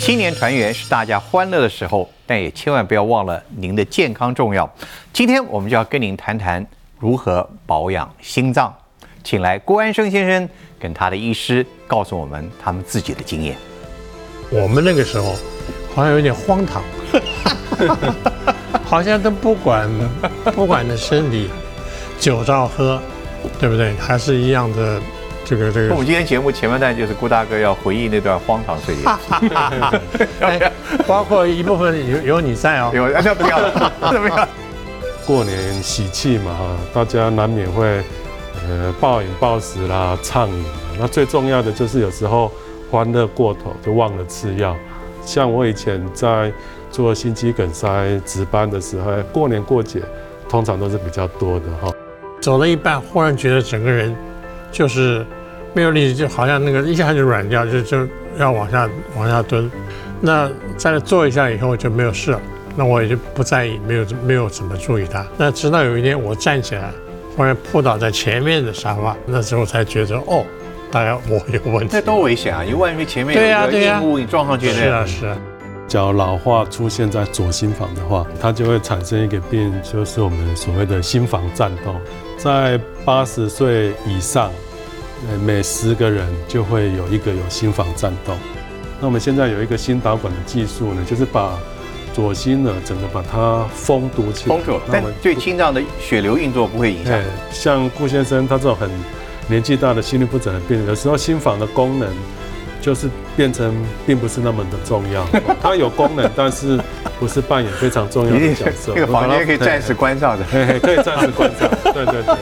新年团圆是大家欢乐的时候，但也千万不要忘了您的健康重要。今天我们就要跟您谈谈如何保养心脏，请来郭安生先生跟他的医师告诉我们他们自己的经验。我们那个时候好像有点荒唐，好像都不管不管的身体，酒照喝，对不对？还是一样的这个这个我们。今天节目前半段就是郭大哥要回忆那段荒唐岁月。哎包括一部分有有你在哦，有，那不要，怎么样？过年喜气嘛哈，大家难免会呃暴饮暴食啦、畅饮。那最重要的就是有时候欢乐过头就忘了吃药。像我以前在做心肌梗塞值班的时候，过年过节通常都是比较多的哈。走了一半，忽然觉得整个人就是没有力气，就好像那个一下就软掉，就就要往下往下蹲。那在那坐一下以后就没有事了，那我也就不在意，没有没有怎么注意它。那直到有一天我站起来，忽然扑倒在前面的沙发，那时候才觉得哦，大概我有问题那。多危险啊！因为万一前面有一个对呀对呀，你撞上去是啊是啊，脚老化出现在左心房的话，它就会产生一个病，就是我们所谓的心房颤动。在八十岁以上，呃，每十个人就会有一个有心房颤动。那我们现在有一个心导管的技术呢，就是把左心呢整个把它封堵起来。封住，但那我们对心脏的血流运作不会影响哎。，像顾先生他这种很年纪大的心律不整的病人，有时候心房的功能就是变成并不是那么的重要，它有功能，但是不是扮演非常重要的角色。这个房间可以暂时关上的。可以暂时关上。对对对。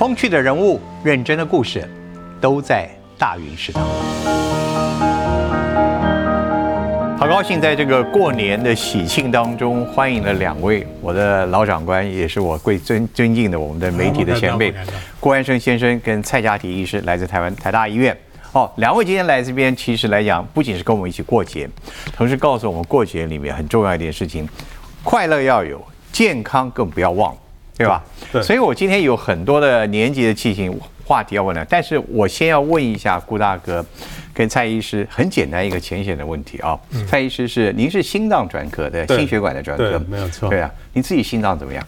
风趣的人物，认真的故事，都在大云食堂。好高兴在这个过年的喜庆当中，欢迎了两位我的老长官，也是我贵尊尊敬的我们的媒体的前辈郭安生先生跟蔡家缇医师，来自台湾台大医院。哦，两位今天来这边，其实来讲，不仅是跟我们一起过节，同时告诉我们过节里面很重要一件事情，快乐要有，健康更不要忘，对吧？对。所以我今天有很多的年级的进行话题要问了，但是我先要问一下顾大哥跟蔡医师，很简单一个浅显的问题啊。蔡医师是您是心脏专科的，对。心血管的专科，没有错。对啊，您自己心脏怎么样？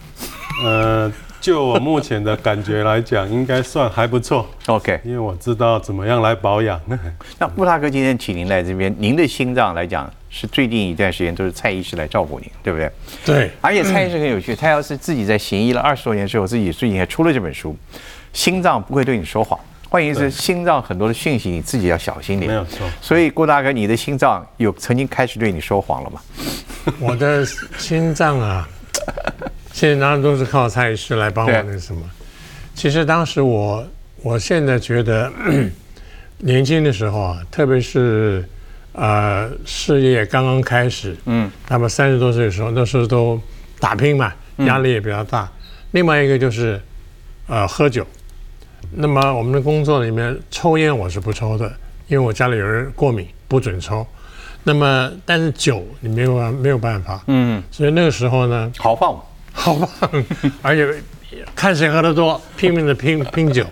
呃，就我目前的感觉来讲，应该算还不错，？OK，因为我知道怎么样来保养。那顾大哥今天请您来这边，您的心脏来讲是最近一段时间都是蔡医师来照顾您，对不对？对，而且蔡医师很有趣，他要是自己在行医了二十多年之后，自己最近还出了这本书，心脏不会对你说谎。换言之，心脏很多的讯息你自己要小心点。没有错所以郭大哥，你的心脏有曾经开始对你说谎了吗？我的心脏啊，现在当然都是靠蔡医师来帮我那个什么。其实当时我，我现在觉得 年轻的时候啊，特别是呃事业刚刚开始，嗯，那么三十多岁的时候，那时候都打拼嘛，压力也比较大。另外一个就是呃喝酒。那么我们的工作里面抽烟我是不抽的，因为我家里有人过敏，不准抽。那么但是酒你没有办没有办法，嗯，所以那个时候呢，豪放，好棒，而且看谁喝得多，拼命的拼拼酒。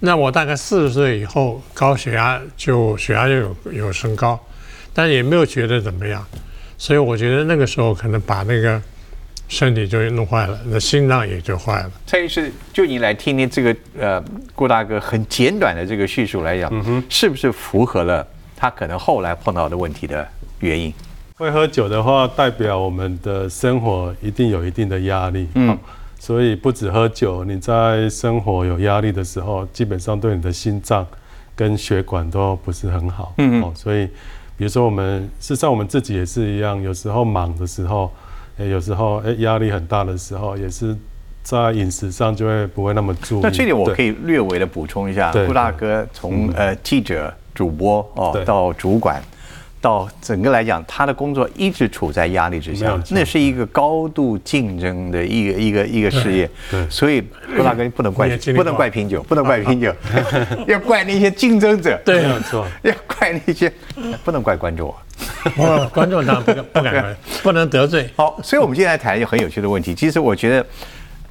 那我大概四十岁以后，高血压就血压就有有升高，但也没有觉得怎么样，所以我觉得那个时候可能把那个身体就弄坏了，那心脏也就坏了。蔡医师，就你来听听这个呃顾大哥很简短的这个叙述来讲，是不是符合了他可能后来碰到的问题的原因？会喝酒的话，代表我们的生活一定有一定的压力。嗯嗯，所以不止喝酒，你在生活有压力的时候，基本上对你的心脏跟血管都不是很好。嗯嗯哦，所以比如说我们，事实上我们自己也是一样，有时候忙的时候，诶有时候诶压力很大的时候，也是在饮食上就会不会那么注意。那这点我可以。略微的补充一下，对顾大哥从呃记者、主播哦到主管，到整个来讲，他的工作一直处在压力之下那是一个高度竞争的一个一个一个事业。所以郭大哥不能怪不能怪品酒，不能怪品酒，要怪那些竞争者，对没有错。要怪那些，不能怪观众 观众当然不敢不敢，不能得罪。好，所以我们今天来谈一个很有趣的问题。其实我觉得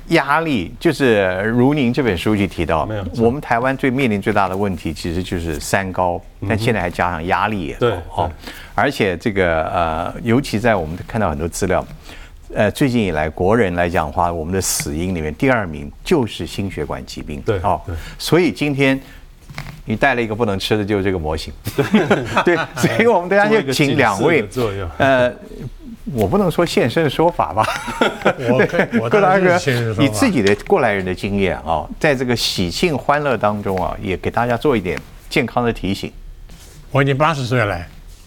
压力，就是如您这本书去提到没有，我们台湾最面临最大的问题其实就是三高，但现在还加上压力也高对哦，而且这个呃，尤其在我们看到很多资料。呃，最近以来，国人来讲的话，我们的死因里面第二名就是心血管疾病。对哦，所以今天你带了一个不能吃的，就是这个模型。对，所以我们大家就请两位呃，我不能说现身说法吧。我可以我郭大哥当然是 现身说，法你自己的过来人的经验啊，在这个喜庆欢乐当中啊，也给大家做一点健康的提醒。我已经八十岁了，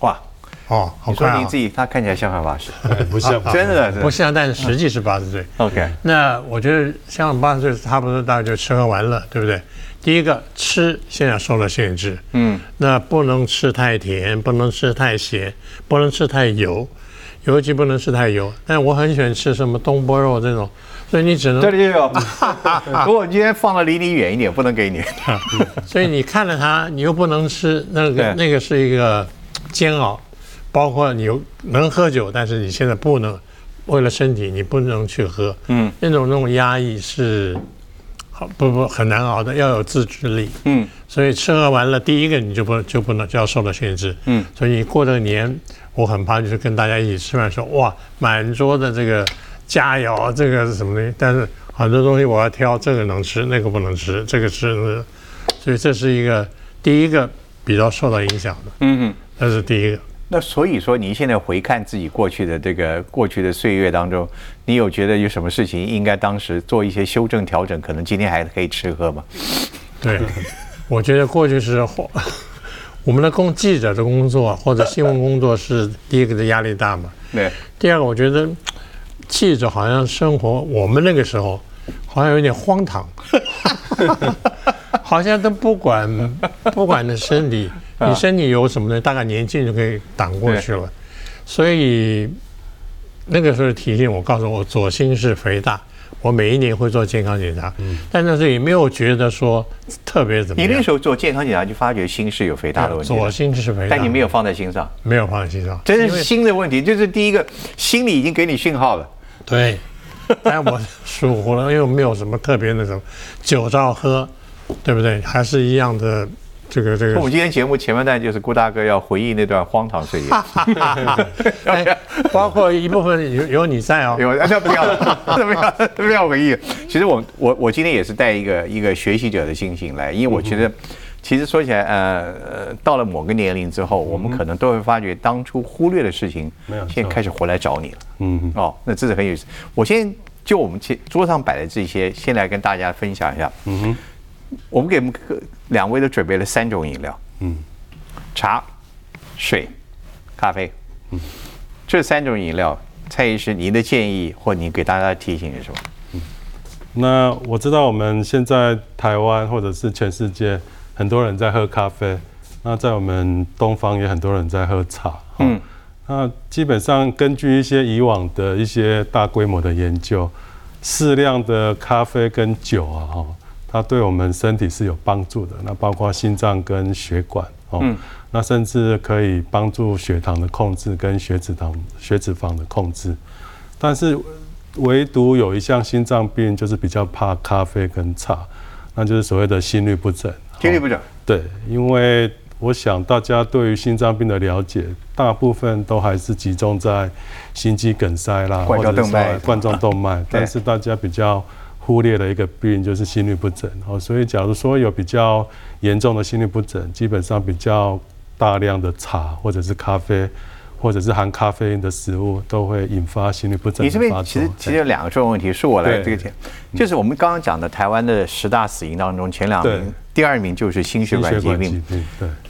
哇，哦，好你说快啊！您自己，他看起来像快八十，哎不像真的不像，但是实际是八十岁。OK。那我觉得像八十岁差不多，大概就吃喝玩乐，对不对？第一个吃现在受了限制，嗯，那不能吃太甜，不能吃太咸，不能吃太油，尤其不能吃太油。但我很喜欢吃什么东坡肉这种，所以你只能这里就有，不过我今天放的离你远一点，不能给你。所以你看着它，你又不能吃，那个那个是一个煎熬。包括你有能喝酒，但是你现在不能，为了身体你不能去喝。嗯那种那种压抑是，好不不很难熬的，要有自制力。嗯所以吃喝完了，第一个你就不就不能就要受到限制。嗯，所以你过这个年，我很怕就是跟大家一起吃饭说哇，满桌的这个佳肴，这个是什么东西？但是很多东西我要挑，这个能吃，那个不能吃，这个吃，所以这是一个第一个比较受到影响的，嗯嗯。这是第一个。那所以说，您现在回看自己过去的这个过去的岁月当中，你有觉得有什么事情应该当时做一些修正调整，可能今天还可以吃喝吗？对，我觉得过去是我们的工记者的工作或者新闻工作是第一个的压力大嘛。对，第二个，我觉得记者好像生活，我们那个时候好像有点荒唐，好像都不管不管你的身体，你身体有什么呢？大概年轻就可以挡过去了。所以那个时候体检，我告诉我左心室肥大，我每一年会做健康检查，但那时候也没有觉得说特别怎么样。你那时候做健康检查就发觉心室有肥大的问题左，心室肥大，但你没有放在心上，没有放在心上，这是心的问题，就是第一个心里已经给你讯号了。对，但我疏忽了，因为我没有什么特别那种酒照喝，对不对？还是一样的这个这个我们今天节目前半段就是顾大哥要回忆那段荒唐岁月。哎，包括一部分有有你在哦，有，那不要了，不要，不要回忆。其实我我我今天也是带一个一个学习者的心情来，因为我觉得，其实说起来，呃呃，到了某个年龄之后，我们可能都会发觉当初忽略的事情没有，现在开始回来找你了。嗯，哦，那这是很有意思。我先就我们前桌上摆的这些，先来跟大家分享一下。嗯哼，我们给我们两位都准备了三种饮料，嗯，茶、水、咖啡。嗯，这三种饮料，蔡医师，您的建议或您给大家的提醒是什么？嗯那我知道我们现在台湾或者是全世界很多人在喝咖啡，那在我们东方也很多人在喝茶。嗯嗯，那基本上根据一些以往的一些大规模的研究，适量的咖啡跟酒啊，哈，它对我们身体是有帮助的。那包括心脏跟血管哦，嗯那甚至可以帮助血糖的控制跟血脂糖、血脂肪的控制。但是唯独有一项心脏病，就是比较怕咖啡跟茶，那就是所谓的心律不整。哦心律不整，对，因为我想大家对于心脏病的了解，大部分都还是集中在心肌梗塞啦，冠状动脉或者说冠状动脉，但是大家比较忽略了一个病，就是心律不整。哦，所以假如说有比较严重的心律不整，基本上比较大量的茶或者是咖啡。或者是含咖啡因的食物都会引发心律不整你这边。其实其实有两个重要问题，是我来这个讲，就是我们刚刚讲的台湾的十大死因当中，前两名，第二名就是心血管疾病。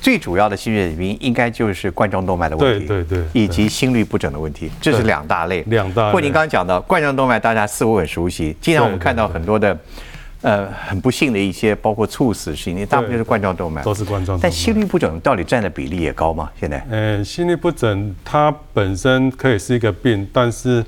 最主要的心血管疾病应该就是冠状动脉的问题，对对对以及心律不整的问题，这是两大类。两大类。不过您刚刚讲的冠状动脉，大家似乎很熟悉，经常我们看到很多的，呃，很不幸的一些，包括猝死事情，大部分是冠状动脉。都是冠状动脉但心律不整到底占的比例也高吗？现在？呃，心律不整它本身可以是一个病，但是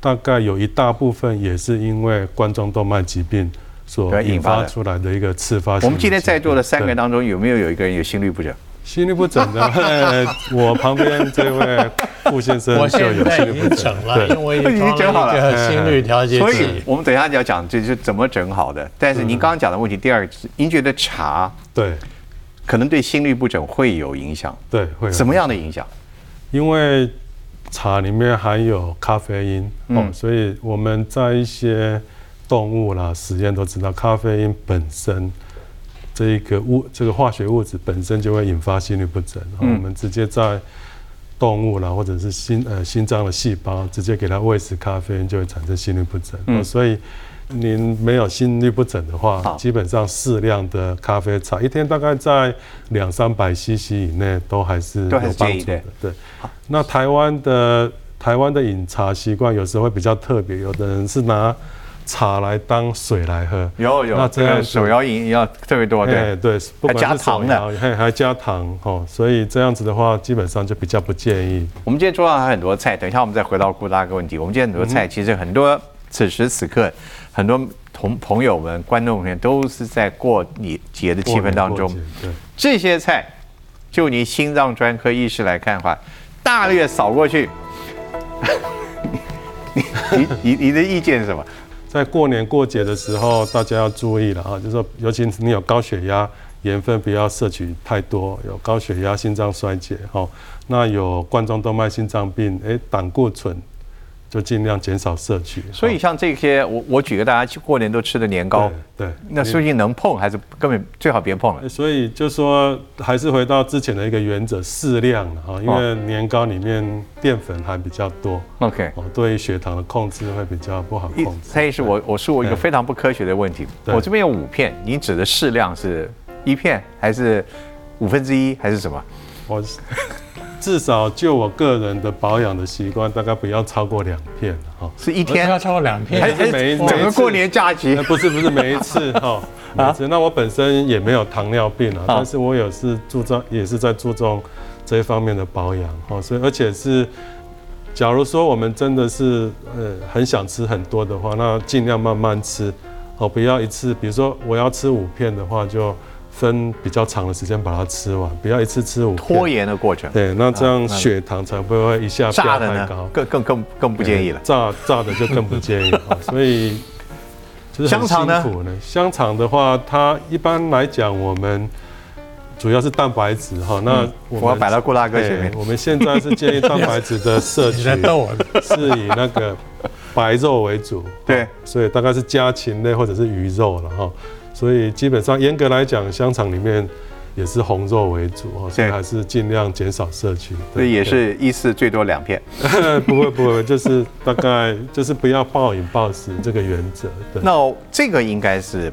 大概有一大部分也是因为冠状动脉疾病所引发出来的一个次发。我们今天在座的三个人当中，有没有有一个人有心律不整？心律不整的，呃 我旁边这位傅先生我就有现在已经心律不整。了，因为对，我已已经整好了。心率调节所以。我们等一下就要讲这是怎么整好的。但是您刚刚讲的问题，第二个是您觉得茶对。可能对心律不整会有影响，对会有。什么样的影响？因为茶里面含有咖啡因哦，嗯所以我们在一些动物啦实验都知道，咖啡因本身这一个物这个化学物质本身就会引发心律不整。哦嗯我们直接在动物啦或者是心呃心脏的细胞直接给它喂食咖啡因，就会产生心律不整。所以您没有心律不整的好话，基本上适量的咖啡茶，一天大概在两三百 CC 以内，都还是有帮助的。对，那台湾的台湾的饮茶习惯有时候会比较特别，有的人是拿茶来当水来喝。有有，那这样子手摇饮要特别多，对哎，对，不管还加糖的摇还还加糖哦，所以这样子的话，基本上就比较不建议。我们今天桌上还有很多菜，等一下我们再回到顾大哥问题。我们今天很多嗯菜，其实很多此时此刻，很多同朋友们、观众们都是在过年节的气氛当中过。过节这些菜，就你心脏专科医师来看的话，大略扫过去，你你你你的意见是什么？在过年过节的时候，大家要注意了啊，就是说，尤其你有高血压，盐分不要摄取太多；有高血压、心脏衰竭，哈，那有冠状动脉心脏病，哎，胆固醇就尽量减少摄取。哦所以像这些，我我举个大家去过年都吃的年糕，对，对那究竟能碰还是根本最好别碰了？所以就说还是回到之前的一个原则，适量啊，因为年糕里面淀粉还比较多 OK。哦，对于血糖的控制会比较不好控制。蔡医师，我我说我一个非常不科学的问题，我这边有五片，你指的适量是一片还是五分之一还是什么？我至少就我个人的保养的习惯，大概不要超过两片哈。是一天要超过两片还，是每一整个过年假期呃，？不是不是每一次 哈，每一次。那我本身也没有糖尿病啊，但是我也是注重，也是在注重这一方面的保养哈。所以而且是，假如说我们真的是呃很想吃很多的话，那尽量慢慢吃，哦，不要一次，比如说我要吃五片的话，就分比较长的时间把它吃完，不要一次吃五。拖延的过程，对，那这样血糖才不会一下炸的呢飙太高。更更更更不建议了。炸炸的就更不建议了，所以就是很香肠呢辛苦呢。香肠的话，它一般来讲，我们主要是蛋白质哈。那我要摆到顾大哥前面哎我们现在是建议蛋白质的摄 你取在逗我。是以那个白肉为主，对，所以大概是家禽类或者是鱼肉了哈。所以基本上严格来讲，香肠里面也是红肉为主哦，所以还是尽量减少摄取。对所以也是一次最多两片。不会不会，就是大概就是不要暴饮暴食这个原则。对，那这个应该是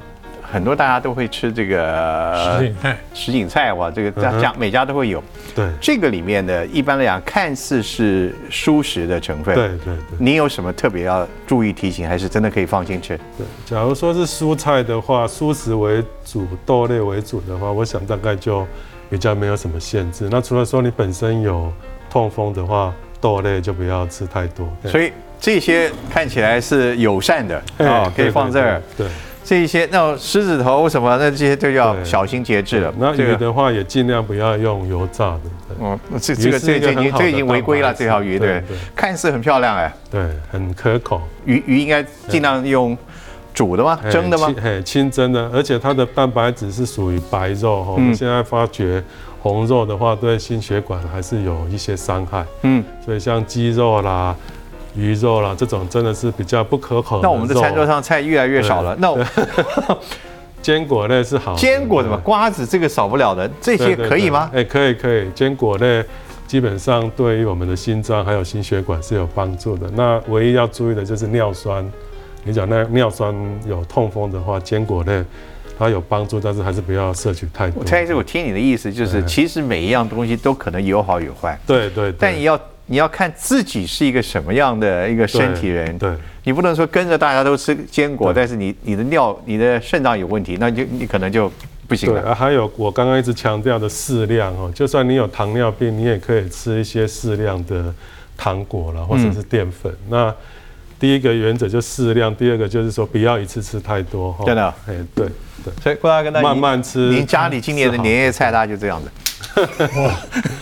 很多大家都会吃这个食品菜什锦菜哇，这个家家每家都会有。对这个里面的一般来讲，看似是蔬食的成分，对对对你有什么特别要注意提醒，还是真的可以放心吃？对。假如说是蔬菜的话，蔬食为主，豆类为主的话，我想大概就比较没有什么限制。那除了说你本身有痛风的话，豆类就不要吃太多。以所以这些看起来是友善的啊，可以放这儿。对。这一些那狮子头什么，那这些就要小心节制了。那这个，鱼的话也尽量不要用油炸的。对嗯，这这个这个已经这已经违规了，这条鱼对看似很漂亮哎，对，很可口。鱼鱼应该尽量用煮的吗？蒸的吗？清嘿，清蒸的，而且它的蛋白质是属于白肉哈。我嗯们现在发觉红肉的话，对心血管还是有一些伤害，嗯，所以像鸡肉啦、鱼肉啦这种真的是比较不可口。那我们的餐桌上菜越来越少了。那我 坚果类是好的，坚果怎么瓜子这个少不了的，这些可以吗？对哎，可以可以，坚果类基本上对于我们的心脏还有心血管是有帮助的。那唯一要注意的就是尿酸，你讲那尿酸有痛风的话，坚果类它有帮助，但是还是不要摄取太多。蔡医师，我听你的意思就是，其实每一样东西都可能有好有坏，对对，对但你要你要看自己是一个什么样的一个身体人。对你不能说跟着大家都吃坚果，但是你你的尿、你的肾脏有问题，那你就你可能就不行了。对啊，还有我刚刚一直强调的适量哦，就算你有糖尿病，你也可以吃一些适量的糖果了，或者是淀粉。那第一个原则就适量，第二个就是说不要一次吃太多哈。真的哎，对对。所以郭大哥，那您慢慢吃您家里今年的年夜菜大概就这样子。我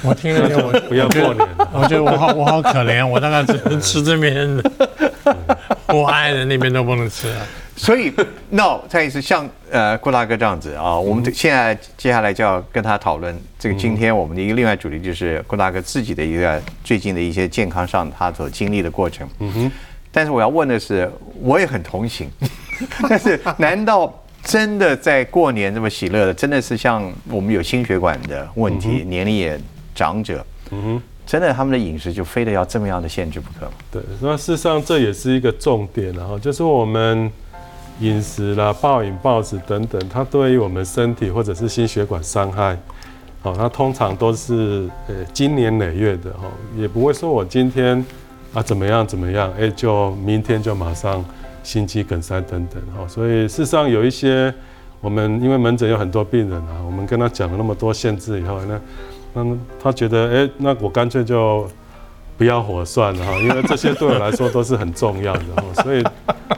我听了以后，我 不要过年了。我觉得我好我好可怜，我大概只 能吃这边的，我爱人那边都不能吃啊。所以，，no，再一次像呃郭大哥这样子啊，我们现在接下来就要跟他讨论这个今天我们的一个另外主题，就是郭大哥自己的一个最近的一些健康上他所经历的过程。嗯哼。但是我要问的是，我也很同情，但是难道真的在过年这么喜乐的，真的是像我们有心血管的问题，年龄也长者，嗯哼，真的他们的饮食就非得要这么样的限制不可吗？对，那事实上这也是一个重点，然后就是我们。饮食啦、暴饮暴食等等，它对于我们身体或者是心血管伤害，哦，它通常都是呃经年累月的哈，也不会说我今天啊怎么样怎么样，哎，就明天就马上心肌梗塞等等哈。所以事实上有一些我们因为门诊有很多病人啊，我们跟他讲了那么多限制以后，那那他觉得哎，那我干脆就。不要火算了哈，因为这些对我来说都是很重要的哈，所以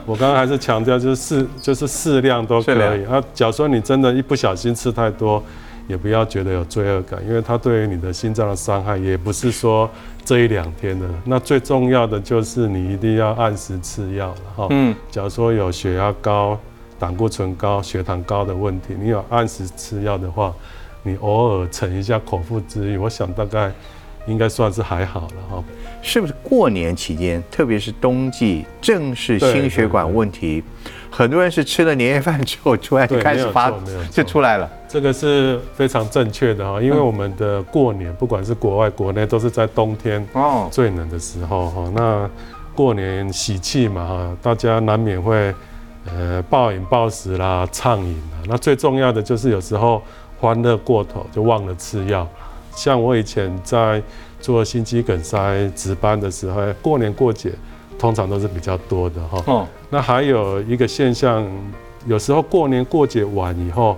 我刚刚还是强调就是适就是适量都可以啊。假如说你真的一不小心吃太多，也不要觉得有罪恶感，因为它对于你的心脏的伤害也不是说这一两天的。那最重要的就是你一定要按时吃药了哈。嗯，假如说有血压高、胆固醇高、血糖高的问题，你有按时吃药的话，你偶尔逞一下口腹之欲，我想大概。应该算是还好了哈，是不是过年期间，特别是冬季，正是心血管问题，很多人是吃了年夜饭之后出来就开始发，就出来了。这个是非常正确的哈，因为我们的过年，不管是国外国内，都是在冬天哦最冷的时候哈。那过年喜气嘛哈，大家难免会呃暴饮暴食啦、畅饮啦。那最重要的就是有时候欢乐过头，就忘了吃药。像我以前在做心肌梗塞值班的时候，过年过节通常都是比较多的哈。哦。那还有一个现象，有时候过年过节晚以后，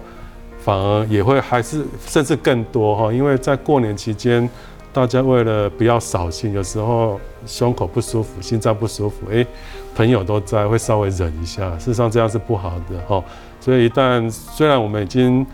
反而也会还是甚至更多哈，因为在过年期间，大家为了不要扫兴，有时候胸口不舒服、心脏不舒服，哎，朋友都在，会稍微忍一下。事实上这样是不好的哈。所以一旦虽然我们已经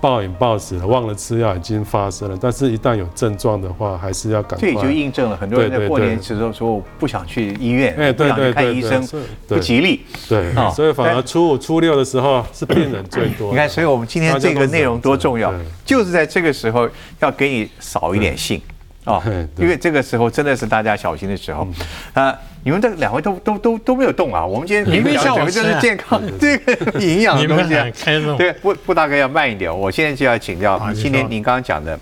暴饮暴食了，忘了吃药已经发生了，但是一旦有症状的话，还是要赶快。这也就印证了很多人在过年时候说不想去医院，哎，不想去看医生，不吉利。对，所以反而初五、初六的时候是病人最多。你看，所以我们今天这个内容多重要，就是在这个时候要给你扫一点兴。哦，因为这个时候真的是大家小心的时候，啊，你们这两位都都都都没有动啊。我们今天明明讲的就是健康，这个营养的东西。对，不不大哥要慢一点。我现在就要请教，今天您刚刚讲的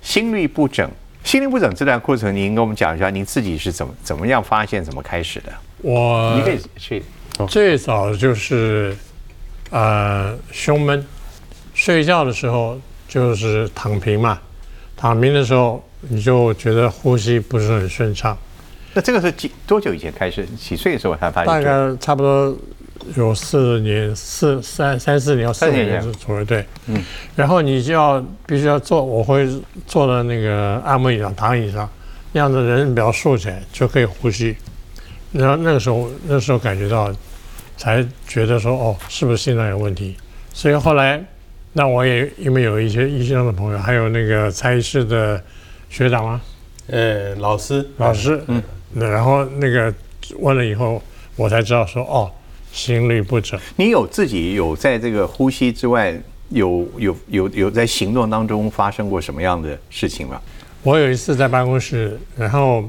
心律不整，心律不整这段过程，您跟我们讲一下，您自己是怎么怎么样发现、怎么开始的？我你可以去。最早就是呃胸闷，睡觉的时候就是躺平嘛，躺平的时候。你就觉得呼吸不是很顺畅，那这个是几多久以前开始？几岁的时候才发现？大概差不多有四年、四三三四年、四年左右。对，嗯。然后你就要必须要坐，我会坐在那个按摩椅上、躺椅上，那样子人比较竖起来就可以呼吸。然后那个时候，那时候感觉到，才觉得说哦，是不是心脏有问题？所以后来，那我也因为有一些医生的朋友，还有那个蔡医师的。学长吗？呃，老师，老师，嗯，然后那个问了以后，我才知道说，哦，心律不整。你有自己有在这个呼吸之外，有有有有在行动当中发生过什么样的事情吗？我有一次在办公室，然后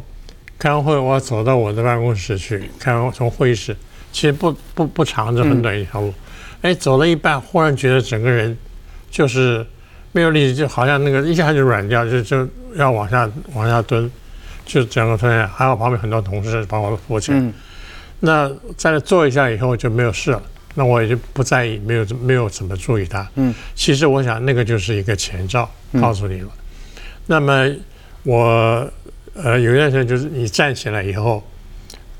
开完会，我走到我的办公室去，开完从会议室，其实不不不长，就很短一条路，哎，走了一半，忽然觉得整个人就是。没有力气，就好像那个一下就软掉，就就要往下往下蹲，就整个蹲下。还好旁边很多同事帮我扶起来。那在那坐一下以后就没有事了。那我也就不在意，没有没有怎么注意它。嗯，其实我想那个就是一个前兆，告诉你了。那么我呃有一段时间就是你站起来以后，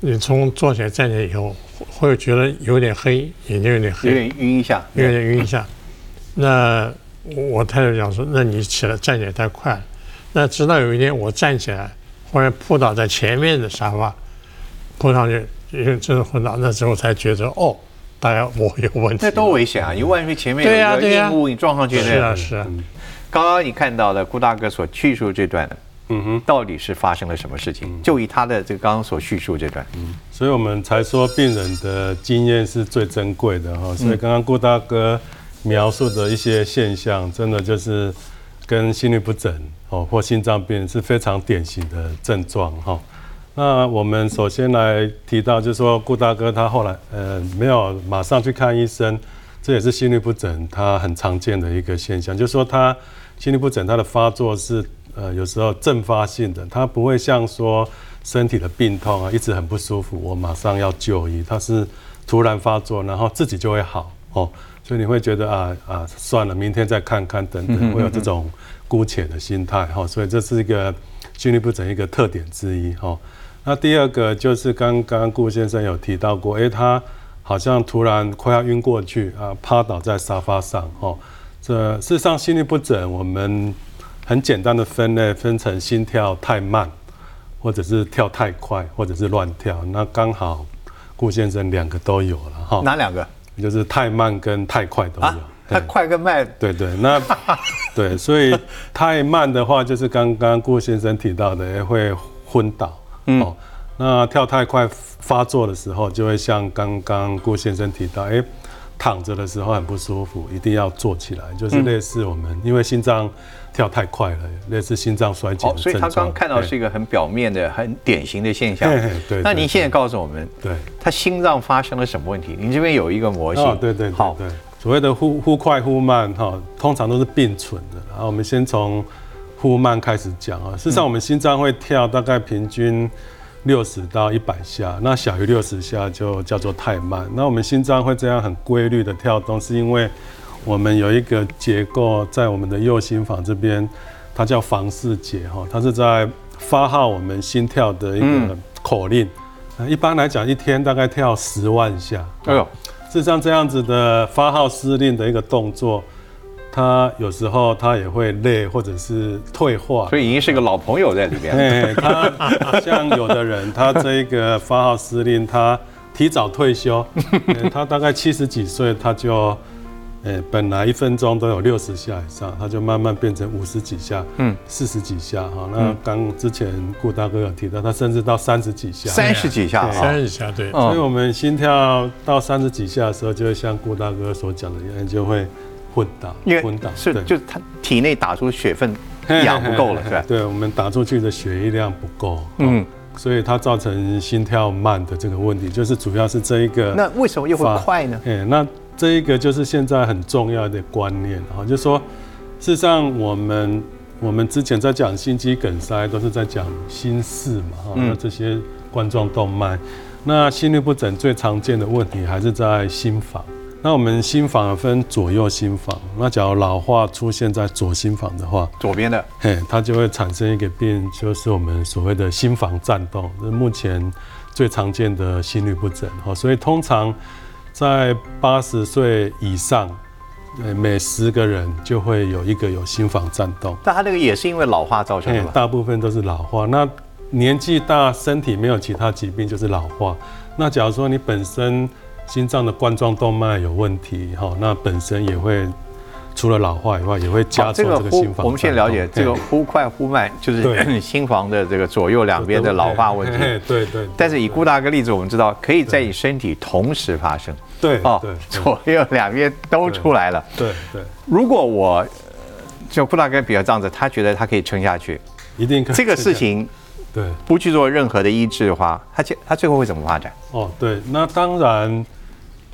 你从坐起来站起来以后会觉得有点黑，眼睛有点黑，有点晕一下，有点晕一下。那我太太讲说：“那你起来站起来太快。”那直到有一天我站起来，忽然扑倒在前面的沙发，扑上去，因为真的昏倒。那时候才觉得哦，大概我有问题。那多危险啊！你万一前面有一个硬物，你撞上去，是啊是啊。刚刚你看到的顾大哥所叙述这段，嗯哼，到底是发生了什么事情？就以他的这个刚刚所叙述这段，嗯所以我们才说病人的经验是最珍贵的哈。所以刚刚顾大哥描述的一些现象，真的就是跟心律不整哦或心脏病是非常典型的症状哈。那我们首先来提到，就是说顾大哥他后来呃没有马上去看医生，这也是心律不整他很常见的一个现象，就是说他心律不整他的发作是呃有时候阵发性的，他不会像说身体的病痛啊一直很不舒服，我马上要就医，他是突然发作，然后自己就会好哦，所以你会觉得啊啊算了，明天再看看等等，会有这种姑且的心态哈，所以这是一个心律不整一个特点之一哈。那第二个就是刚刚顾先生有提到过，诶，他好像突然快要晕过去啊，趴倒在沙发上哦。这事实上心律不整，我们很简单的分类分成心跳太慢，或者是跳太快，或者是乱跳。那刚好顾先生两个都有了哈。哪两个？就是太慢跟太快都有。太快跟慢？对对，那 对，所以太慢的话，就是刚刚顾先生提到的，会昏倒。哦，那跳太快发作的时候，就会像刚刚顾先生提到，哎，躺着的时候很不舒服，一定要坐起来，就是类似我们因为心脏跳太快了，类似心脏衰竭的所以他刚看到是一个很表面的、很典型的现象。对。那您现在告诉我们，对，他心脏发生了什么问题？您这边有一个模型。哦，对对好。对，所谓的忽忽快忽慢哈，通常都是并存的。然后我们先从。忽慢开始讲啊，事实上我们心脏会跳大概平均六十到一百下，那小于六十下就叫做太慢。那我们心脏会这样很规律的跳动，是因为我们有一个结构在我们的右心房这边，它叫房室结哈，它是在发号我们心跳的一个口令。一般来讲，一天大概跳十万下。哎呦，事实上这样子的发号施令的一个动作。他有时候他也会累，或者是退化，所以已经是个老朋友在里边。他 像有的人，他这一个发号施令，他提早退休，他大概七十几岁，他就，诶，本来一分钟都有六十下以上，它就慢慢变成五十几下，嗯，四十几下哈。那刚之前顾大哥有提到，他甚至到三十几下，三十几下，三十下，对。所以我们心跳到三十几下的时候，就会像顾大哥所讲的一样，就会。昏倒，因为昏倒是就是他体内打出血分氧不够了，是吧？对，我们打出去的血液量不够，嗯，所以它造成心跳慢的这个问题，就是主要是这一个。那为什么又会快呢？哎，那这一个就是现在很重要的观念啊，就是说，事实上我们我们之前在讲心肌梗塞，都是在讲心室嘛，哈，那这些冠状动脉，那心律不整最常见的问题还是在心房。那我们心房分左右心房，那假如老化出现在左心房的话，左边的，嘿，它就会产生一个病，就是我们所谓的心房颤动，是目前最常见的心律不整。哈，所以通常在八十岁以上，每十个人就会有一个有心房颤动。但他那个也是因为老化造成的大部分都是老化。那年纪大，身体没有其他疾病，就是老化。那假如说你本身心脏的冠状动脉有问题，哈，那本身也会除了老化以外，也会加重这个心房。我们现在了解这个忽快忽慢，就是 心房的这个左右两边的老化问题。对对。但是以顾大哥例子，我们知道可以在你身体同时发生。对哦，左右两边都出来了。对对。如果我就顾大哥比较这样子，他觉得他可以撑下去，一定可以。这个事情。对，不去做任何的医治的话，他最他最后会怎么发展？哦，对，那当然，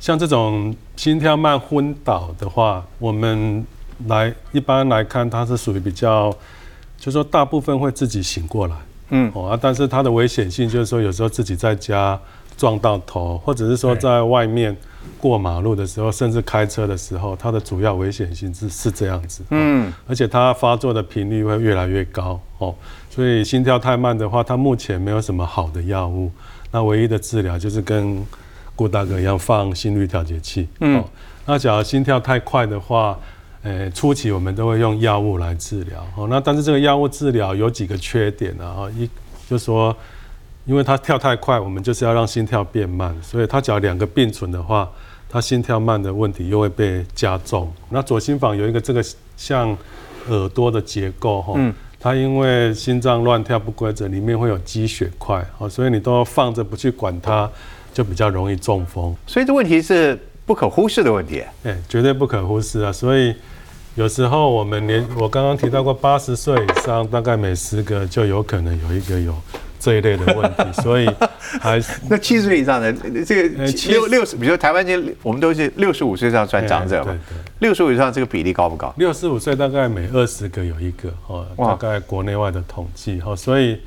像这种心跳慢昏倒的话，我们来一般来看，它是属于比较，就说大部分会自己醒过来，嗯，哦啊，但是它的危险性就是说，有时候自己在家撞到头，或者是说在外面过马路的时候，甚至开车的时候，它的主要危险性是是这样子，嗯，而且它发作的频率会越来越高，哦。所以心跳太慢的话，它目前没有什么好的药物。那唯一的治疗就是跟郭大哥一样放心率调节器。嗯。那假如心跳太快的话，呃，初期我们都会用药物来治疗。哦。那但是这个药物治疗有几个缺点啊？一就说，因为它跳太快，我们就是要让心跳变慢。所以它只要两个并存的话，它心跳慢的问题又会被加重。那左心房有一个这个像。耳朵的结构哈，它因为心脏乱跳不规则，里面会有积血块，哦，所以你都放着不去管它，就比较容易中风。所以这问题是不可忽视的问题。哎，绝对不可忽视啊！所以有时候我们连我刚刚提到过，八十岁以上大概每十个就有可能有一个有。这一类的问题，所以还是那七十岁以上的这个六六十，比如说台湾这我们都是六十五岁以上算长者嘛，六十五以上这个比例高不高？六十五岁大概每二十个有一个哦，大概国内外的统计哈，所以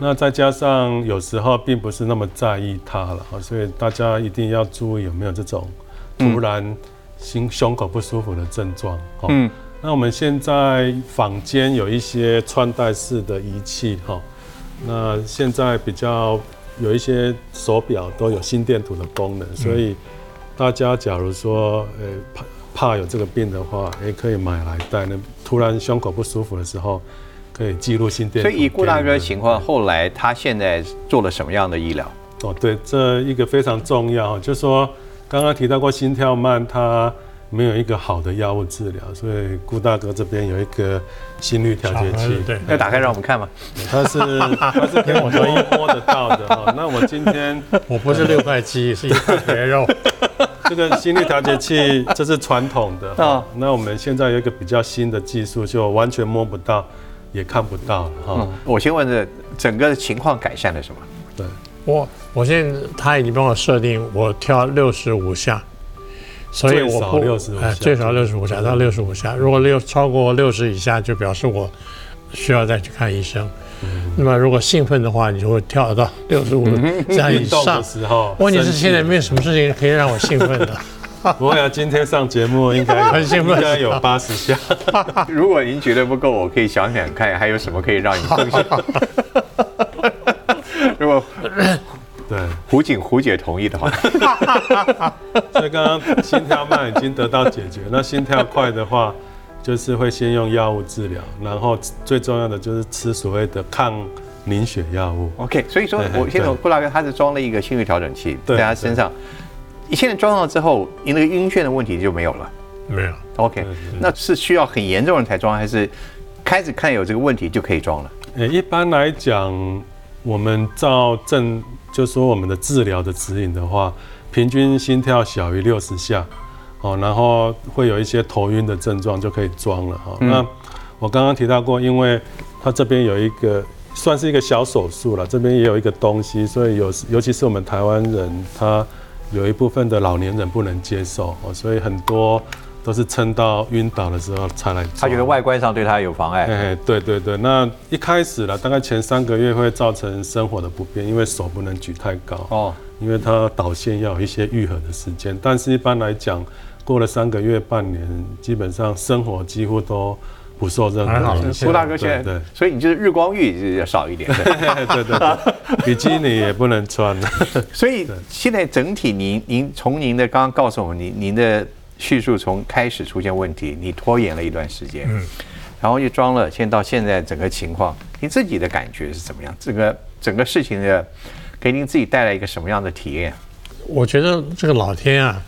那再加上有时候并不是那么在意它了哈，所以大家一定要注意有没有这种突然心胸口不舒服的症状哈。嗯，那我们现在坊间有一些穿戴式的仪器哈。那现在比较有一些手表都有心电图的功能，所以大家假如说呃怕怕有这个病的话，也可以买来戴。那突然胸口不舒服的时候，可以记录心电。所以以顾大哥的情况，后来他现在做了什么样的医疗？哦，对，这一个非常重要，就是说刚刚提到过心跳慢，他。没有一个好的药物治疗，所以顾大哥这边有一个心率调节器，对，要打开让我们看吗？它是它是可以摸摸得到的哈。那我今天 我不是六块肌，是一块肥肉。这个心率调节器这是传统的啊。那我们现在有一个比较新的技术，就完全摸不到，也看不到哈。我先问这整个情况改善了什么？对，我我现在他已经帮我设定，我跳六十五下。所以我不哎，最少六十五下到六十五下，如果六超过六十以下，就表示我需要再去看医生。那么如果兴奋的话，你就会跳到六十五下以上。问题是现在没有什么事情可以让我兴奋的。不会啊，今天上节目应该 很兴奋，应该有八十下。如果您觉得不够，我可以想想看还有什么可以让你更兴奋。如果。对，胡景胡姐同意的话，所以刚刚心跳慢已经得到解决。那心跳快的话，就是会先用药物治疗，然后最重要的就是吃所谓的抗凝血药物。OK，所以说我现在布拉哥他是装了一个心率调整器在他身上，你现在装上之后，你那个晕眩的问题就没有了？没有。OK，那是需要很严重的才装，还是开始看有这个问题就可以装了？呃，一般来讲，我们照正。就说我们的治疗的指引的话，平均心跳小于六十下，哦，然后会有一些头晕的症状就可以装了哈。那我刚刚提到过，因为它这边有一个算是一个小手术了，这边也有一个东西，所以有尤其是我们台湾人，他有一部分的老年人不能接受哦，所以很多。都是撑到晕倒的时候才来。他觉得外观上对他有妨碍。哎，对对对。那一开始了，大概前三个月会造成生活的不便，因为手不能举太高。哦。因为他导线要有一些愈合的时间，但是一般来讲，过了三个月、半年，基本上生活几乎都不受任何影响。苏大哥现在对，所以你就是日光浴要少一点。对对对。比基尼也不能穿。所以现在整体，您您从您的刚刚告诉我们，您您的。叙述从开始出现问题，你拖延了一段时间，嗯，然后又装了，现在到现在整个情况，你自己的感觉是怎么样？这个整个事情的给您自己带来一个什么样的体验？我觉得这个老天啊，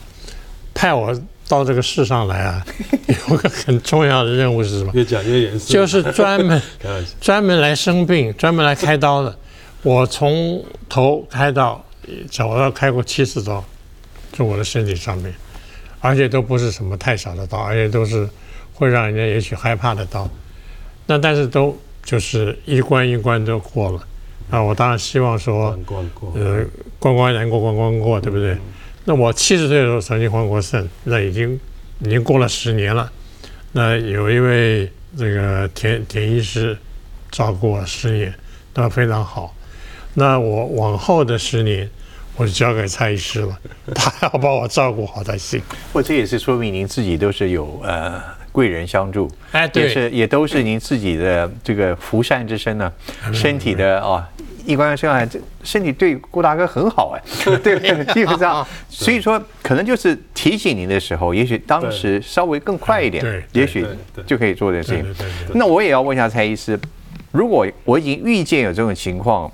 派我到这个世上来啊，有个很重要的任务是什么？越讲越严肃，就是专门 专门来生病、专门来开刀的。我从头开到脚，要开过七次刀，就我的身体上面。而且都不是什么太小的刀，而且都是会让人家也许害怕的刀。那但是都就是一关一关都过了。啊，我当然希望说，呃，关关难过关关过，对不对？那我七十岁的时候曾经换过肾，那已经已经过了十年了。那有一位这个田田医师照顾我十年，那非常好。那我往后的十年。我就交给蔡医师了，他要把我照顾好才行。不，这也是说明您自己都是有呃贵人相助，哎，对，也是也都是您自己的这个福善之身呢。身体的哦，一关生下这身体对顾大哥很好哎，对，基本上，所以说可能就是提醒您的时候，也许当时稍微更快一点，对，也许就可以做这事情。那我也要问一下蔡医师，如果我已经预见有这种情况。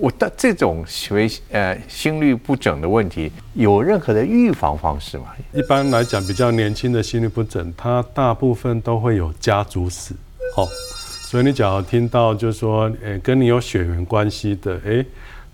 我的这种所谓呃心律不整的问题，有任何的预防方式吗？一般来讲，比较年轻的心律不整，它大部分都会有家族史，好、所以你只要听到就是说，诶、跟你有血缘关系的，诶、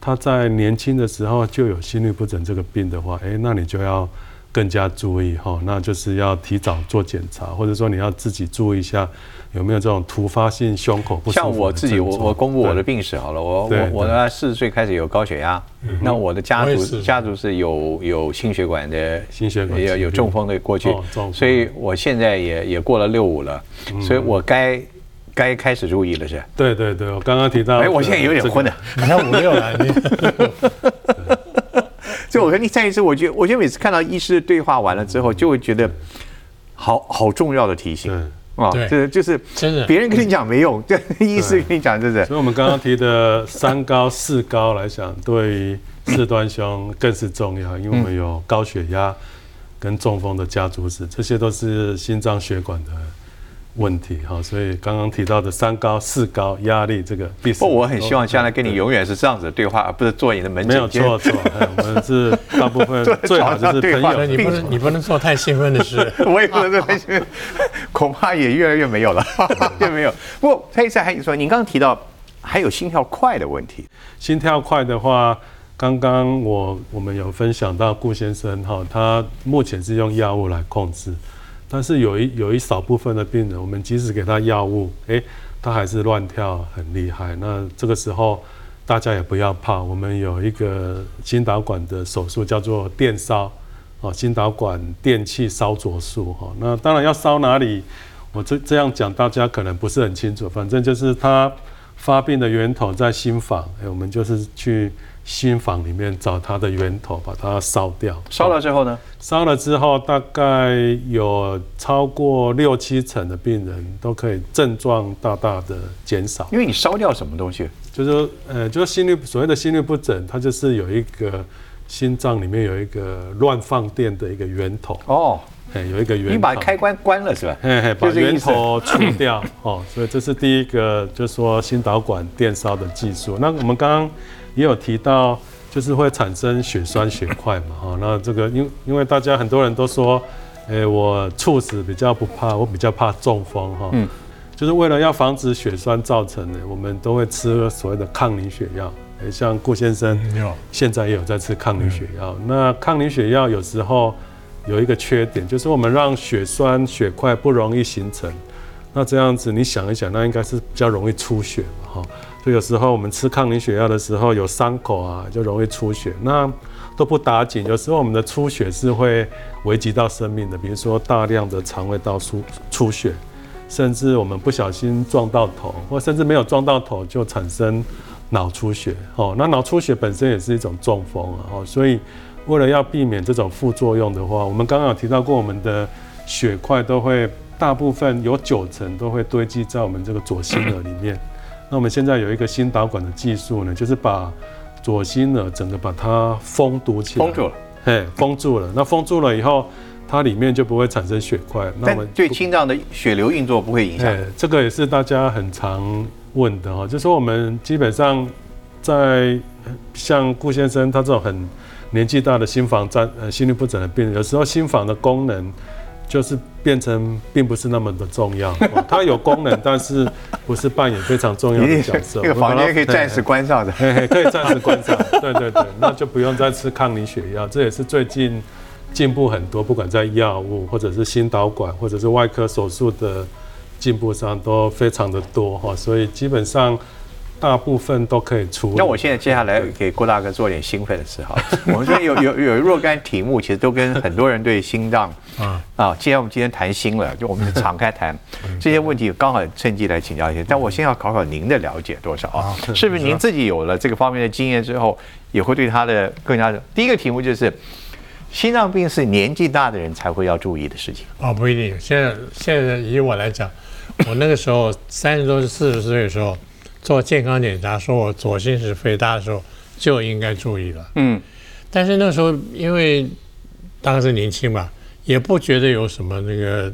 他在年轻的时候就有心律不整这个病的话，诶、那你就要更加注意哈、那就是要提早做检查，或者说你要自己注意一下有没有这种突发性胸口不舒服像我自己，我我公布我的病史好了，我我我呢四十岁开始有高血压，那我的家族家族是有有心血管的，心血管也有有中风的过去哦，所以我现在也也过了六五了，所以我该该开始注意了是。对对对，我刚刚提到，哎，我现在有点昏了。你看五六了，你 就我跟你再一次，我觉得我觉得每次看到医师对话完了之后，就会觉得好好重要的提醒对。啊，对这就是真的别人跟你讲没用，对医师跟你讲真的所以我们刚刚提的三高、四高来讲，对于四端胸更是重要，因为我们有高血压跟中风的家族史，这些都是心脏血管的问题哈。所以刚刚提到的三高、四高、压力这个第四，不，我很希望将来跟你永远是这样子的对话，而不是做你的门诊。没有错错，哎我们是大部分 对最好就是朋友你不能你不能做太兴奋的事。我也不能做太兴奋，恐怕也越来越没有了，越没有。不过蔡医生还有说，您刚刚提到还有心跳快的问题，心跳快的话，刚刚我我们有分享到顾先生哈，他目前是用药物来控制，但是有一有一少部分的病人，我们即使给他药物，诶，他还是乱跳很厉害。那这个时候大家也不要怕，我们有一个心导管的手术叫做电烧，哦，心导管电气烧灼术哈。那当然要烧哪里，我这这样讲大家可能不是很清楚，反正就是他发病的源头在心房，哎，我们就是去心房里面找它的源头，把它烧掉。烧了之后呢？烧了之后，大概有超过六七成的病人都可以症状大大的减少。因为你烧掉什么东西？就是说呃，就是心率所谓的心率不整，它就是有一个心脏里面有一个乱放电的一个源头，哦，哎，有一个源头。你把开关关了是吧？嘿嘿，把源头除掉哦，所以这是第一个，就是说心导管电烧的技术。那我们刚刚也有提到，就是会产生血栓血块嘛，哈、那这个因因为大家很多人都说，诶、我猝死比较不怕，我比较怕中风哈，嗯就是为了要防止血栓造成的，我们都会吃所谓的抗凝血药。诶，像顾先生有现在也有在吃抗凝血药。那抗凝血药有时候有一个缺点，就是我们让血栓血块不容易形成。那这样子，你想一想，那应该是比较容易出血嘛，哈。有时候我们吃抗凝血药的时候，有伤口啊，就容易出血。那都不打紧，有时候我们的出血是会危及到生命的，比如说大量的肠胃道出出血，甚至我们不小心撞到头，或甚至没有撞到头就产生脑出血。哦，那脑出血本身也是一种中风啊。哦，所以为了要避免这种副作用的话，我们刚刚有提到过，我们的血块都会大部分有九成都会堆积在我们这个左心耳里面。那我们现在有一个新导管的技术呢，就是把左心耳整个把它封堵起来，封住了，嘿，封住了。那封住了以后，它里面就不会产生血块。那我但们对心脏的血流运作不会影响。哎，这个也是大家很常问的哈，就是说我们基本上在呃像顾先生他这种很年纪大的心房占呃心律不整的病人，有时候心房的功能就是变成并不是那么的重要，哦它有功能，但是不是扮演非常重要的角色。这个房间可以暂时嘿关上的。嘿嘿，可以暂时关上，对对对，那就不用再吃抗凝血药，这也是最近进步很多，不管在药物或者是心导管或者是外科手术的进步上都非常的多哈，所以基本上大部分都可以处理。那我现在接下来给郭大哥做点兴奋的事哈。我们这有有有若干题目，其实都跟很多人对心脏啊，啊，既然我们今天谈心了，就我们敞开谈 这些问题，刚好趁机来请教一些。但我先要考考您的了解多少啊？是不是您自己有了这个方面的经验之后，也会对他的更加的？第一个题目就是，心脏病是年纪大的人才会要注意的事情。哦，不一定。现在现在以我来讲，我那个时候三十多、四十岁的时候做健康检查，说我左心室肥大的时候就应该注意了。嗯，但是那时候因为当时年轻嘛，也不觉得有什么那个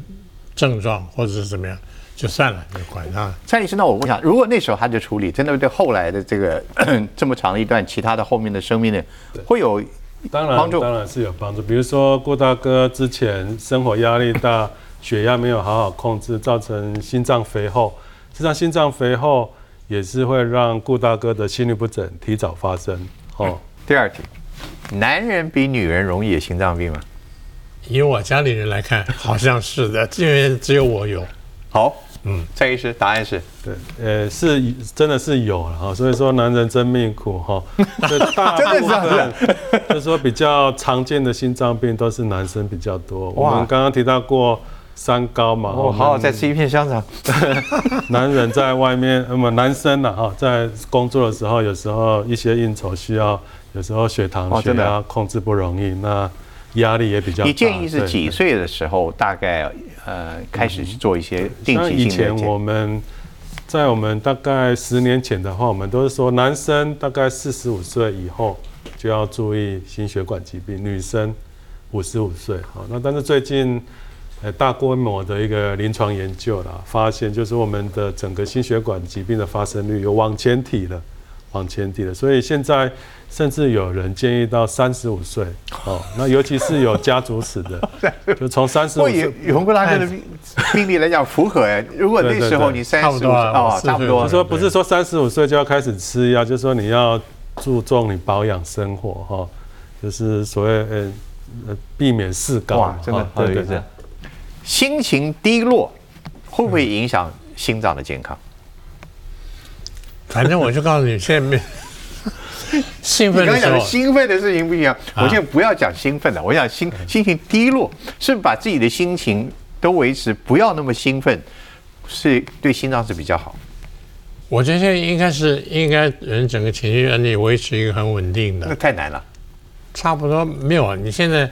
症状或者是怎么样，就算了，就管他。蔡医生，那我问一下，如果那时候他就处理，真的对后来的这个 这么长的一段其他的后面的生命呢，会有当然帮助当然是有帮助。比如说郭大哥之前生活压力大，血压没有好好控制，造成心脏肥厚。实际上心脏肥厚也是会让顾大哥的心律不整提早发生。哦，第二题，男人比女人容易有心脏病吗？以我家里人来看，好像是的，因为只有我有。好，嗯，蔡医师，答案是对，呃，是真的是有了哈，所以说男人真命苦哈。这大真的部是这样分就是说比较常见的心脏病都是男生比较多。我哇们刚刚提到过三高嘛，哦，我好好再吃一片香肠。男人在外面，那么男生呢哈，在工作的时候，有时候一些应酬需要，有时候血糖、血压控制不容易，那压力也比较大。你建议是几？岁的时候大概呃开始去做一些定像期性以前？我们在我们大概十年前的话，我们都是说男生大概四十五岁以后就要注意心血管疾病，女生五十五岁。好，那但是最近呃大规模的一个临床研究啦，发现就是我们的整个心血管疾病的发生率有往前提了。往前提了，所以现在甚至有人建议到三十五岁哦，那尤其是有家族史的，就从三十五岁以洪国大哥的病病例来讲符合哎，如果那对对时候你三十五差不多啊哦我，差不多就说不是说三十五岁就要开始吃药，就是说你要注重你保养生活哈，就是所谓呃呃避免四高嘛，哇真的哈好有意思。心情低落会不会影响心脏的健康？反正我就告诉你，现在没 兴你刚刚讲的奋的时候，兴奋的事情不一样，啊我现在不要讲兴奋的，我想心心情低落，是把自己的心情都维持，不要那么兴奋，是对心脏是比较好。我觉得现在应该是应该人整个情绪让你维持一个很稳定的那，太难了。差不多没有啊。你现在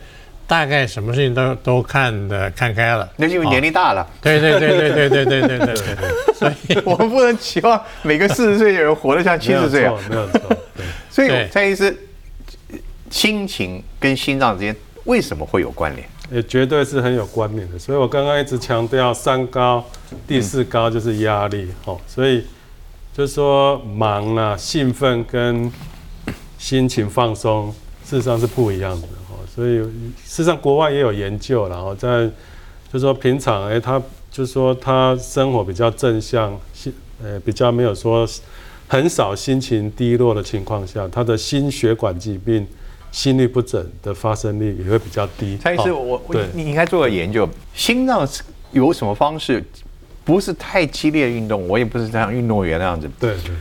大概什么事情都都看的看开了。那是因为年龄大了，对对对对对对对对对对对，所以 我们不能期望每个四十岁的人活得像七没有十岁啊错。没有错，所以对蔡医师，心情跟心脏之间为什么会有关联？也绝对是很有关联的。所以我刚刚一直强调三高，第四高就是压力，哦，所以就是说忙啊、兴奋跟心情放松，事实上是不一样的，哦。所以事实上国外也有研究然后，在就是说平常哎、他就是说他生活比较正向，心呃比较没有说很少心情低落的情况下，他的心血管疾病。心律不整的发生率也会比较低。蔡医师，哦我我对你应该做个研究，心脏是有什么方式，不是太激烈的运动，我也不是像运动员那样子，对对，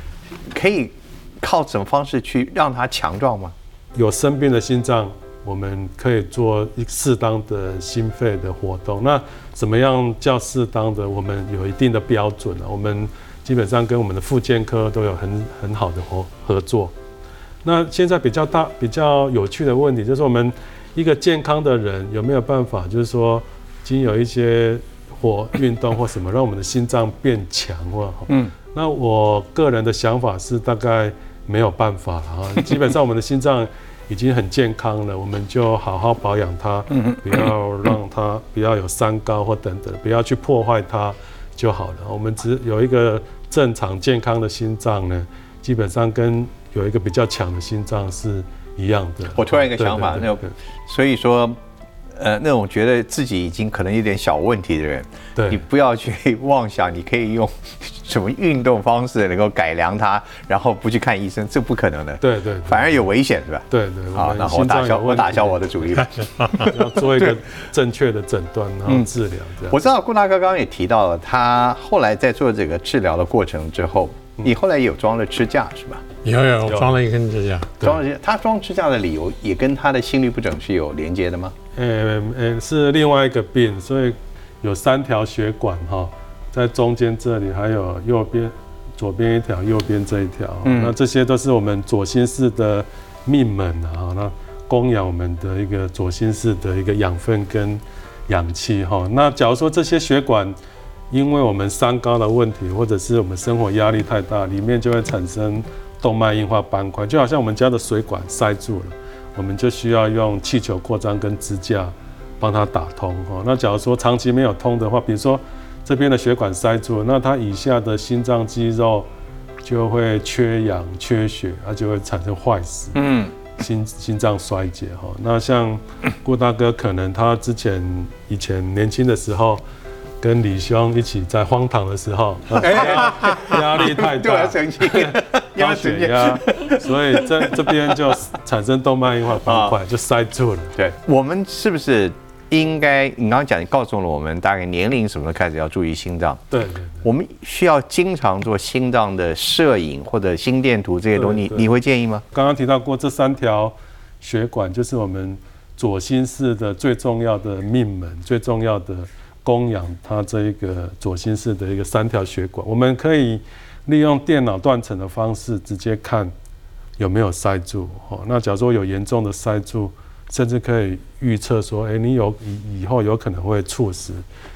可以靠什么方式去让它强壮吗？有生病的心脏，我们可以做一适当的心肺的活动。那怎么样叫适当的？我们有一定的标准啊。我们基本上跟我们的复健科都有很很好的合合作。那现在比较大、比较有趣的问题就是，我们一个健康的人有没有办法，就是说，经有一些或运动或什么，让我们的心脏变强或嗯，那我个人的想法是，大概没有办法了哈。基本上我们的心脏已经很健康了，我们就好好保养它，不要让它不要有三高或等等，不要去破坏它就好了。我们只有一个正常健康的心脏呢，基本上跟有一个比较强的心脏是一样的。我突然一个想法，所以说，呃，那种觉得自己已经可能有点小问题的人，对你不要去 妄想你可以用 什么运动方式能够改良它，然后不去看医生，这不可能的。对对对反而有危险，是吧？对对，好，们那我打消我打消我的主意了。要做一个正确的诊断，然后治疗这样。我知道顾大哥刚刚也提到了，他后来在做这个治疗的过程之后，你后来有装了支架是吧？有有我装了一根支架，装了支架，他装支架的理由也跟他的心律不整是有连接的吗？呃呃，是另外一个病，所以有三条血管哈，在中间这里，还有右边、左边一条，右边这一条。嗯那这些都是我们左心室的命门啊，那供养我们的一个左心室的一个养分跟氧气哈。那假如说这些血管因为我们三高的问题，或者是我们生活压力太大，里面就会产生动脉硬化斑块，就好像我们家的水管塞住了。我们就需要用气球扩张跟支架帮它打通哦。那假如说长期没有通的话，比如说这边的血管塞住了，那它以下的心脏肌肉就会缺氧、缺血，它就会产生坏死，嗯，心心脏衰竭哈。那像郭大哥，可能他之前以前年轻的时候，跟李兄一起在荒唐的时候，压力太大，澄清，要 高澄清。血压，所以这这边就产生动脉硬化斑块，就塞住了。对，我们是不是应该？你刚刚讲，你告诉了我们大概年龄什么时候开始要注意心脏。对对对。我们需要经常做心脏的摄影或者心电图这些东西，对对你会建议吗？刚刚提到过，这三条血管就是我们左心室的最重要的命门，最重要的供养它这一个左心室的一个三条血管。我们可以利用电脑断层的方式直接看有没有塞住。哦，那假如说有严重的塞住，甚至可以预测说，哎，你有以以后有可能会猝死、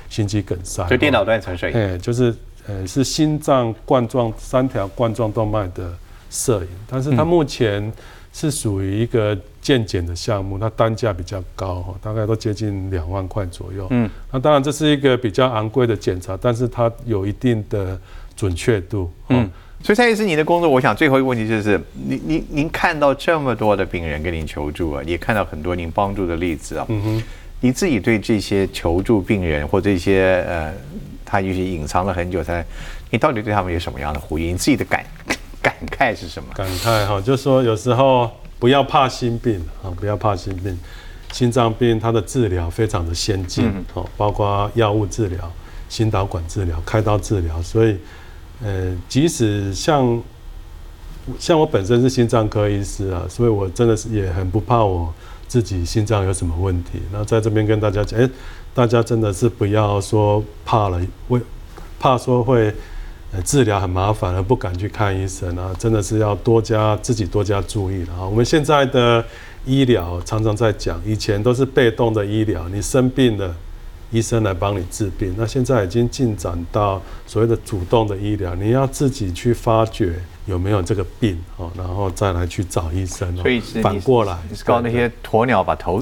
心肌梗塞。就电脑断层摄影。哎，就是呃是心脏冠状三条冠状动脉的摄影，但是它目前是属于一个健检的项目，它单价比较高哈，大概都接近两万块左右。嗯嗯，那当然这是一个比较昂贵的检查，但是它有一定的准确度。嗯嗯，所以蔡医师，你的工作，我想最后一个问题就是，您您您看到这么多的病人跟您求助啊，也看到很多您帮助的例子啊，嗯哼，你自己对这些求助病人或这些呃，他也许隐藏了很久才，你到底对他们有什么样的呼应？你自己的感感慨是什么？感慨哈，就是说有时候不要怕心病啊，不要怕心病。心脏病它的治疗非常的先进嗯哦，包括药物治疗、心导管治疗、开刀治疗，所以呃，即使像像我本身是心脏科医师啊，所以我真的是也很不怕我自己心脏有什么问题。那在这边跟大家讲，哎，大家真的是不要说怕了，为怕说会呃治疗很麻烦而不敢去看医生啊，真的是要多加自己多加注意了啊。我们现在的医疗常常在讲，以前都是被动的医疗，你生病了。医生来帮你治病，那现在已经进展到所谓的主动的医疗，你要自己去发掘有没有这个病哦，然后再来去找医生哦。所以是反过来，你是告那些鸵鸟把头，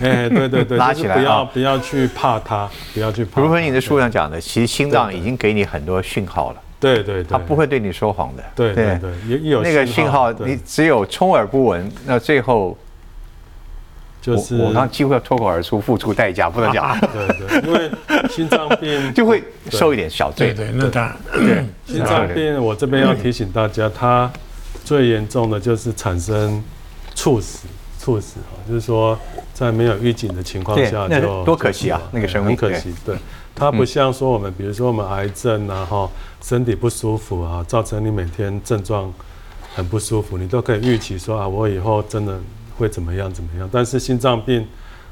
哎，对对对，拉起来就是不要啊不要去怕它，不要去怕它。如果你的书上讲的，其实心脏已经给你很多讯号了，对对对，他不会对你说谎的。对对对，也也有那个信号，你只有充耳不闻，那最后就是我我刚几乎要脱口而出，付出代价，不能讲，对对，因为心脏病 就会受一点小罪。对对，那当然，对，心脏病，我这边要提醒大家，它最严重的就是产生猝死，猝死啊，就是说在没有预警的情况下就多可惜啊那个生命很可惜。对，它不像说我们，比如说我们癌症啊，哈，身体不舒服啊，造成你每天症状很不舒服，你都可以预期说啊，我以后真的会怎么样怎么样。但是心脏病，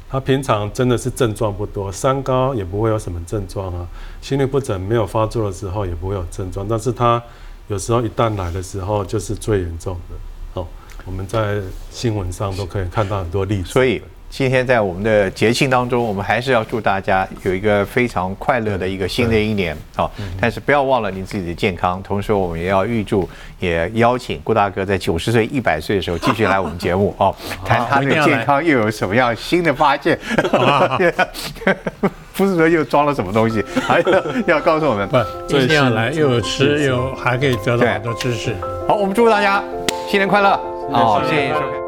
它平常真的是症状不多，三高也不会有什么症状啊，心律不整没有发作的时候也不会有症状，但是它有时候一旦来的时候就是最严重的。哦，我们在新闻上都可以看到很多例子。所以今天在我们的节庆当中，我们还是要祝大家有一个非常快乐的一个新的一年好，但是不要忘了你自己的健康，同时我们也要预祝，也邀请顾大哥在九十岁、一百岁的时候继续来我们节目哦，谈他的健康又有什么样新的发现。不是说又装了什么东西，还要要告诉我们。不，一定要来，又有吃，又还可以得到很多知识。好，我们祝大家新年快乐！好，谢谢收看。